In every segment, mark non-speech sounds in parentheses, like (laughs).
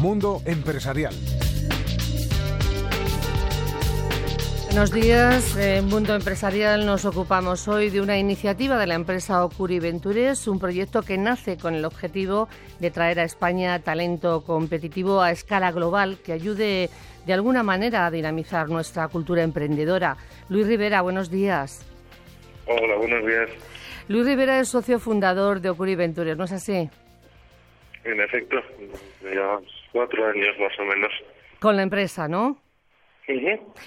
Mundo Empresarial. Buenos días. En Mundo Empresarial nos ocupamos hoy de una iniciativa de la empresa Ocuri Ventures, un proyecto que nace con el objetivo de traer a España talento competitivo a escala global que ayude de alguna manera a dinamizar nuestra cultura emprendedora. Luis Rivera, buenos días. Hola, buenos días. Luis Rivera es socio fundador de Ocuri Ventures, ¿no es así? En efecto, ya cuatro años más o menos. Con la empresa, ¿no?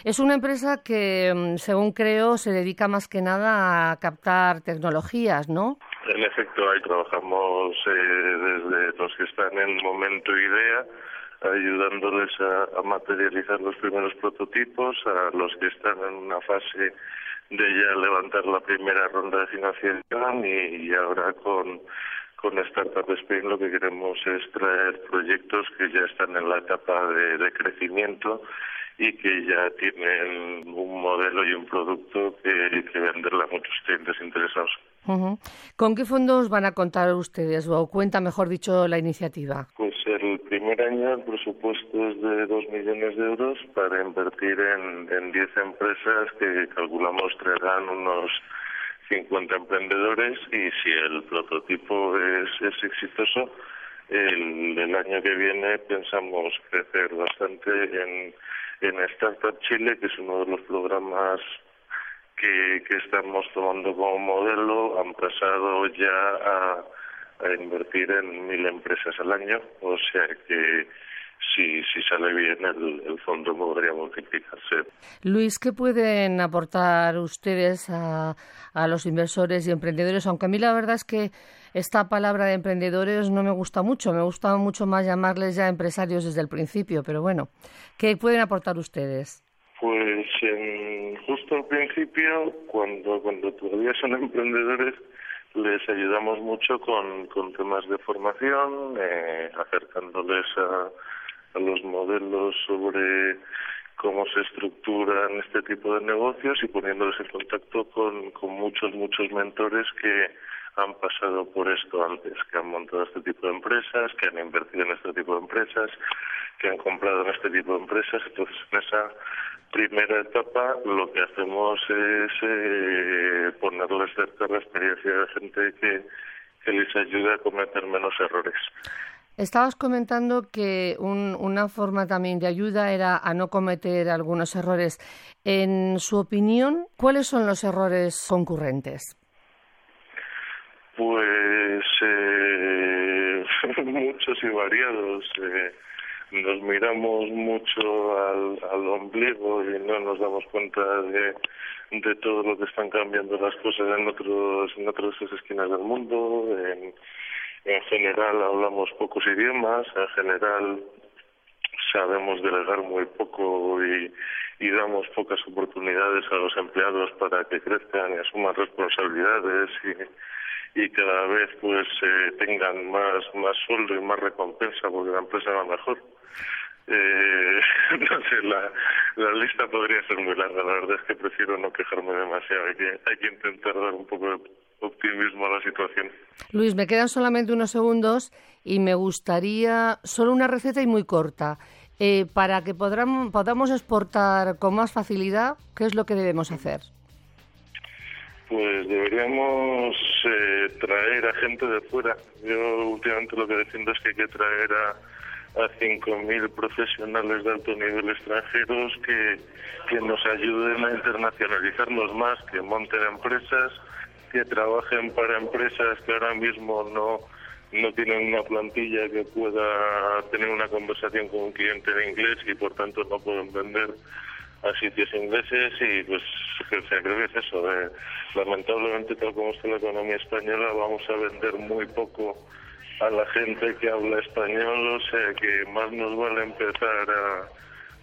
Es una empresa que, mm, según creo, se dedica más que nada a captar tecnologías, ¿no? En efecto, ahí trabajamos eh, desde los que están en momento idea, ayudándoles a, materializar los primeros prototipos, a los que están en una fase de ya levantar la primera ronda de financiación y, ahora con con Startup Spain lo que queremos es traer proyectos que ya están en la etapa de crecimiento y que ya tienen un modelo y un producto que, que venderle a muchos clientes interesados. ¿Con qué fondos van a contar ustedes o cuenta, mejor dicho, la iniciativa? Pues el primer año el presupuesto es de dos millones de euros para invertir en, en 10 empresas que calculamos traerán unos 50 emprendedores y si el prototipo es, es exitoso, el, el año que viene pensamos crecer bastante en en Startup Chile, que es uno de los programas que, que estamos tomando como modelo, han pasado ya a, a invertir en mil empresas al año, o sea que si, si sale bien el, el fondo podría multiplicarse. Luis, ¿qué pueden aportar ustedes a, a los inversores y emprendedores? Aunque a mí la verdad es que esta palabra de emprendedores no me gusta mucho, me gusta mucho más llamarles ya empresarios desde el principio, pero bueno, ¿qué pueden aportar ustedes? Pues en, justo al principio, cuando, cuando todavía son emprendedores, les ayudamos mucho con, con temas de formación, eh, acercándoles a a los modelos sobre cómo se estructuran este tipo de negocios y poniéndoles en contacto con, con muchos, muchos mentores que han pasado por esto antes, que han montado este tipo de empresas, que han invertido en este tipo de empresas, que han comprado en este tipo de empresas. Entonces, en esa primera etapa lo que hacemos es eh, ponerles cerca la experiencia de gente que, que les ayude a cometer menos errores. Estabas comentando que una forma también de ayuda era a no cometer algunos errores. En su opinión, ¿cuáles son los errores concurrentes? Pues eh, (laughs) muchos y variados. Eh, nos miramos mucho al, ombligo y no nos damos cuenta de, de todo lo que están cambiando las cosas en otros en otras esquinas del mundo. En, en general hablamos pocos idiomas, en general sabemos delegar muy poco y, damos pocas oportunidades a los empleados para que crezcan y asuman responsabilidades y, y cada vez pues eh, tengan más más sueldo y más recompensa porque la empresa va mejor. Eh, (laughs) no sé, la, la lista podría ser muy larga. La verdad es que prefiero no quejarme demasiado. Hay que, hay que intentar dar un poco de optimismo a la situación. Luis, me quedan solamente unos segundos y me gustaría solo una receta y muy corta. Eh, para que podamos, podamos exportar con más facilidad, ¿qué es lo que debemos hacer? Pues deberíamos eh, traer a gente de fuera. Yo últimamente lo que defiendo es que hay que traer a, a 5.000 profesionales de alto nivel extranjeros que, que nos ayuden a internacionalizarnos más, que monten empresas que trabajen para empresas que ahora mismo no no tienen una plantilla que pueda tener una conversación con un cliente en inglés y por tanto no pueden vender a sitios ingleses y pues creo que es eso lamentablemente tal como está la economía española vamos a vender muy poco a la gente que habla español o sea que más nos vale empezar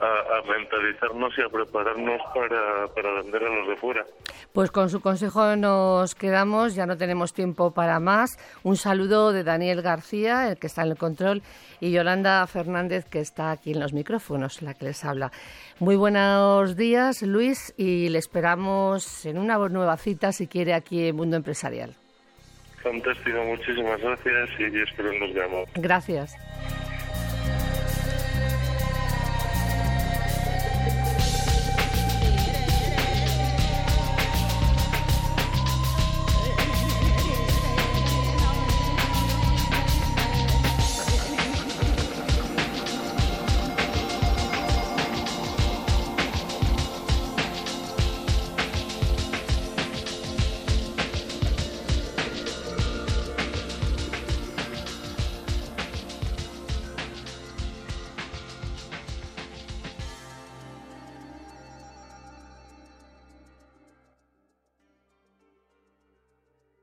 a a, mentalizarnos y a prepararnos para, para vender a los de fuera. Pues con su consejo nos quedamos, ya no tenemos tiempo para más. Un saludo de Daniel García, el que está en el control, y Yolanda Fernández, que está aquí en los micrófonos, la que les habla. Muy buenos días, Luis, y le esperamos en una nueva cita, si quiere, aquí en Mundo Empresarial. Fantástico, muchísimas gracias y espero nos veamos. Gracias.